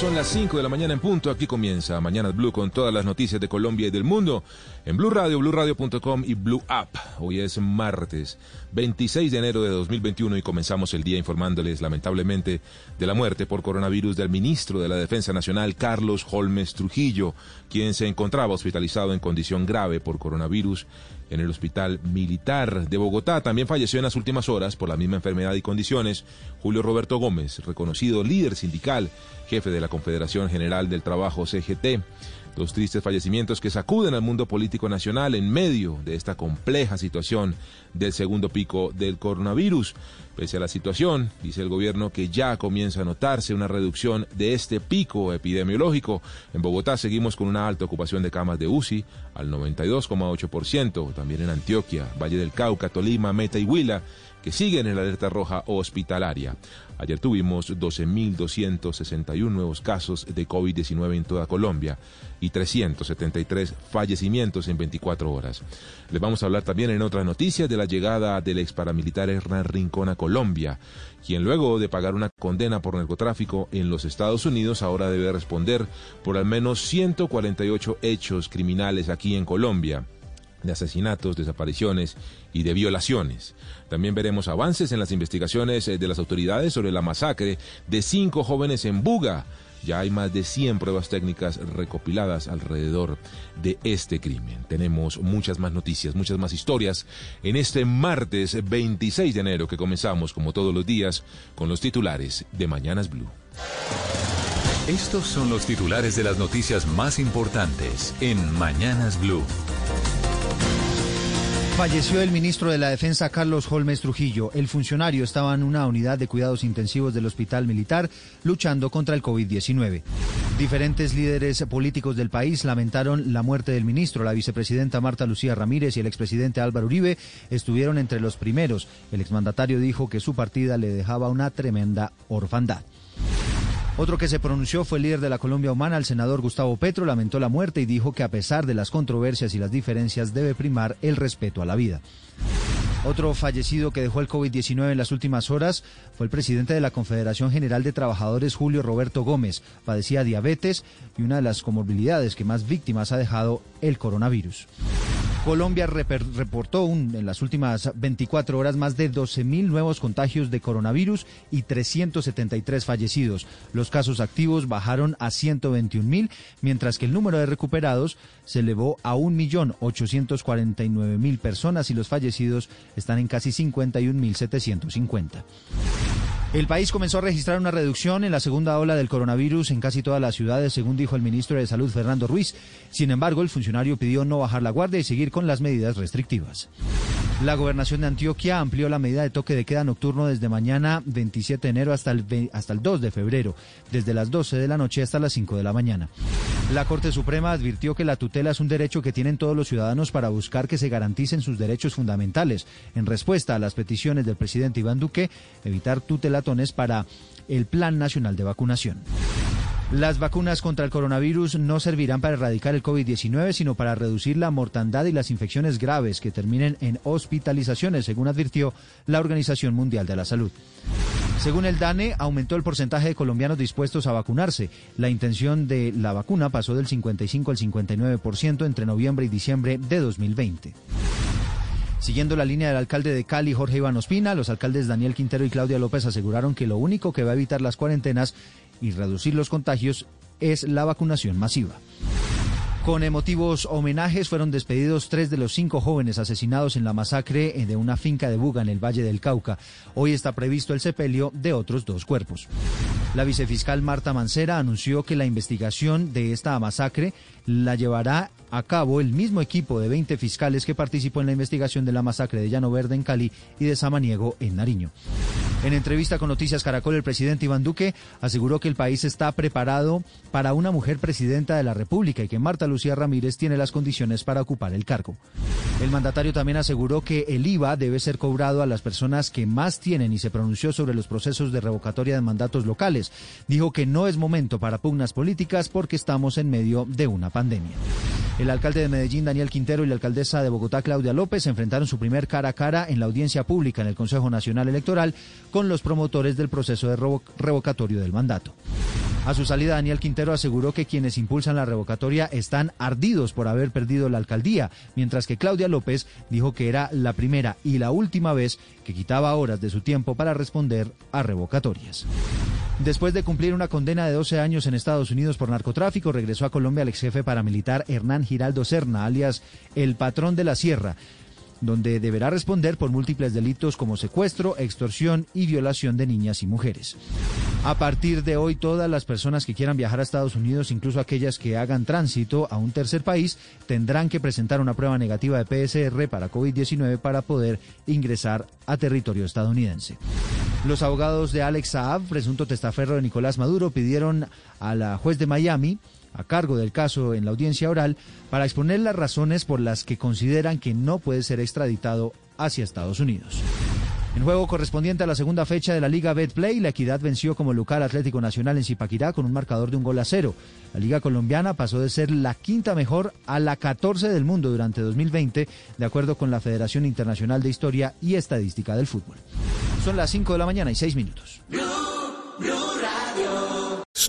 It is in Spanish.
Son las 5 de la mañana en punto. Aquí comienza Mañana Blue con todas las noticias de Colombia y del mundo en Blue Radio, BlueRadio.com y Blue App. Hoy es martes 26 de enero de 2021 y comenzamos el día informándoles lamentablemente de la muerte por coronavirus del ministro de la Defensa Nacional Carlos Holmes Trujillo, quien se encontraba hospitalizado en condición grave por coronavirus en el Hospital Militar de Bogotá. También falleció en las últimas horas por la misma enfermedad y condiciones Julio Roberto Gómez, reconocido líder sindical, jefe de la Confederación General del Trabajo CGT. Dos tristes fallecimientos que sacuden al mundo político nacional en medio de esta compleja situación del segundo pico del coronavirus. Pese a la situación, dice el gobierno que ya comienza a notarse una reducción de este pico epidemiológico. En Bogotá seguimos con una alta ocupación de camas de UCI al 92,8%. También en Antioquia, Valle del Cauca, Tolima, Meta y Huila que siguen en la alerta roja hospitalaria. Ayer tuvimos 12.261 nuevos casos de COVID-19 en toda Colombia y 373 fallecimientos en 24 horas. Les vamos a hablar también en otras noticias de la llegada del ex paramilitar Hernán Rincón a Colombia, quien luego de pagar una condena por narcotráfico en los Estados Unidos ahora debe responder por al menos 148 hechos criminales aquí en Colombia de asesinatos, desapariciones y de violaciones. También veremos avances en las investigaciones eh, de las autoridades sobre la masacre de cinco jóvenes en Buga. Ya hay más de 100 pruebas técnicas recopiladas alrededor de este crimen. Tenemos muchas más noticias, muchas más historias en este martes 26 de enero que comenzamos como todos los días con los titulares de Mañanas Blue. Estos son los titulares de las noticias más importantes en Mañanas Blue. Falleció el ministro de la Defensa Carlos Holmes Trujillo. El funcionario estaba en una unidad de cuidados intensivos del Hospital Militar luchando contra el COVID-19. Diferentes líderes políticos del país lamentaron la muerte del ministro. La vicepresidenta Marta Lucía Ramírez y el expresidente Álvaro Uribe estuvieron entre los primeros. El exmandatario dijo que su partida le dejaba una tremenda orfandad. Otro que se pronunció fue el líder de la Colombia Humana, el senador Gustavo Petro, lamentó la muerte y dijo que a pesar de las controversias y las diferencias debe primar el respeto a la vida. Otro fallecido que dejó el COVID-19 en las últimas horas fue el presidente de la Confederación General de Trabajadores, Julio Roberto Gómez. Padecía diabetes y una de las comorbilidades que más víctimas ha dejado el coronavirus. Colombia reportó en las últimas 24 horas más de 12.000 nuevos contagios de coronavirus y 373 fallecidos. Los casos activos bajaron a 121.000, mientras que el número de recuperados se elevó a 1.849.000 personas y los fallecidos están en casi 51.750. El país comenzó a registrar una reducción en la segunda ola del coronavirus en casi todas las ciudades, según dijo el ministro de Salud Fernando Ruiz. Sin embargo, el funcionario pidió no bajar la guardia y seguir con las medidas restrictivas. La gobernación de Antioquia amplió la medida de toque de queda nocturno desde mañana 27 de enero hasta el, hasta el 2 de febrero, desde las 12 de la noche hasta las 5 de la mañana. La Corte Suprema advirtió que la tutela es un derecho que tienen todos los ciudadanos para buscar que se garanticen sus derechos fundamentales. En respuesta a las peticiones del presidente Iván Duque, evitar tutelatones para el Plan Nacional de Vacunación. Las vacunas contra el coronavirus no servirán para erradicar el COVID-19, sino para reducir la mortandad y las infecciones graves que terminen en hospitalizaciones, según advirtió la Organización Mundial de la Salud. Según el DANE, aumentó el porcentaje de colombianos dispuestos a vacunarse. La intención de la vacuna pasó del 55 al 59% entre noviembre y diciembre de 2020. Siguiendo la línea del alcalde de Cali, Jorge Iván Ospina, los alcaldes Daniel Quintero y Claudia López aseguraron que lo único que va a evitar las cuarentenas y reducir los contagios es la vacunación masiva. Con emotivos homenajes fueron despedidos tres de los cinco jóvenes asesinados en la masacre de una finca de Buga en el Valle del Cauca. Hoy está previsto el sepelio de otros dos cuerpos. La vicefiscal Marta Mancera anunció que la investigación de esta masacre la llevará a cabo el mismo equipo de 20 fiscales que participó en la investigación de la masacre de Llano Verde en Cali y de Samaniego en Nariño. En entrevista con Noticias Caracol, el presidente Iván Duque aseguró que el país está preparado para una mujer presidenta de la República y que Marta Lucía Ramírez tiene las condiciones para ocupar el cargo. El mandatario también aseguró que el IVA debe ser cobrado a las personas que más tienen y se pronunció sobre los procesos de revocatoria de mandatos locales. Dijo que no es momento para pugnas políticas porque estamos en medio de una pandemia. El alcalde de Medellín, Daniel Quintero, y la alcaldesa de Bogotá, Claudia López, enfrentaron su primer cara a cara en la audiencia pública en el Consejo Nacional Electoral con los promotores del proceso de revocatorio del mandato. A su salida, Daniel Quintero aseguró que quienes impulsan la revocatoria están ardidos por haber perdido la alcaldía, mientras que Claudia López dijo que era la primera y la última vez que quitaba horas de su tiempo para responder a revocatorias. Después de cumplir una condena de 12 años en Estados Unidos por narcotráfico, regresó a Colombia el ex jefe paramilitar Hernán Giraldo Serna, alias el patrón de la sierra donde deberá responder por múltiples delitos como secuestro, extorsión y violación de niñas y mujeres. A partir de hoy, todas las personas que quieran viajar a Estados Unidos, incluso aquellas que hagan tránsito a un tercer país, tendrán que presentar una prueba negativa de PSR para COVID-19 para poder ingresar a territorio estadounidense. Los abogados de Alex Saab, presunto testaferro de Nicolás Maduro, pidieron a la juez de Miami a cargo del caso en la audiencia oral para exponer las razones por las que consideran que no puede ser extraditado hacia Estados Unidos. En juego correspondiente a la segunda fecha de la Liga Betplay, la Equidad venció como local Atlético Nacional en Zipaquirá con un marcador de un gol a cero. La Liga Colombiana pasó de ser la quinta mejor a la 14 del mundo durante 2020, de acuerdo con la Federación Internacional de Historia y Estadística del Fútbol. Son las 5 de la mañana y 6 minutos.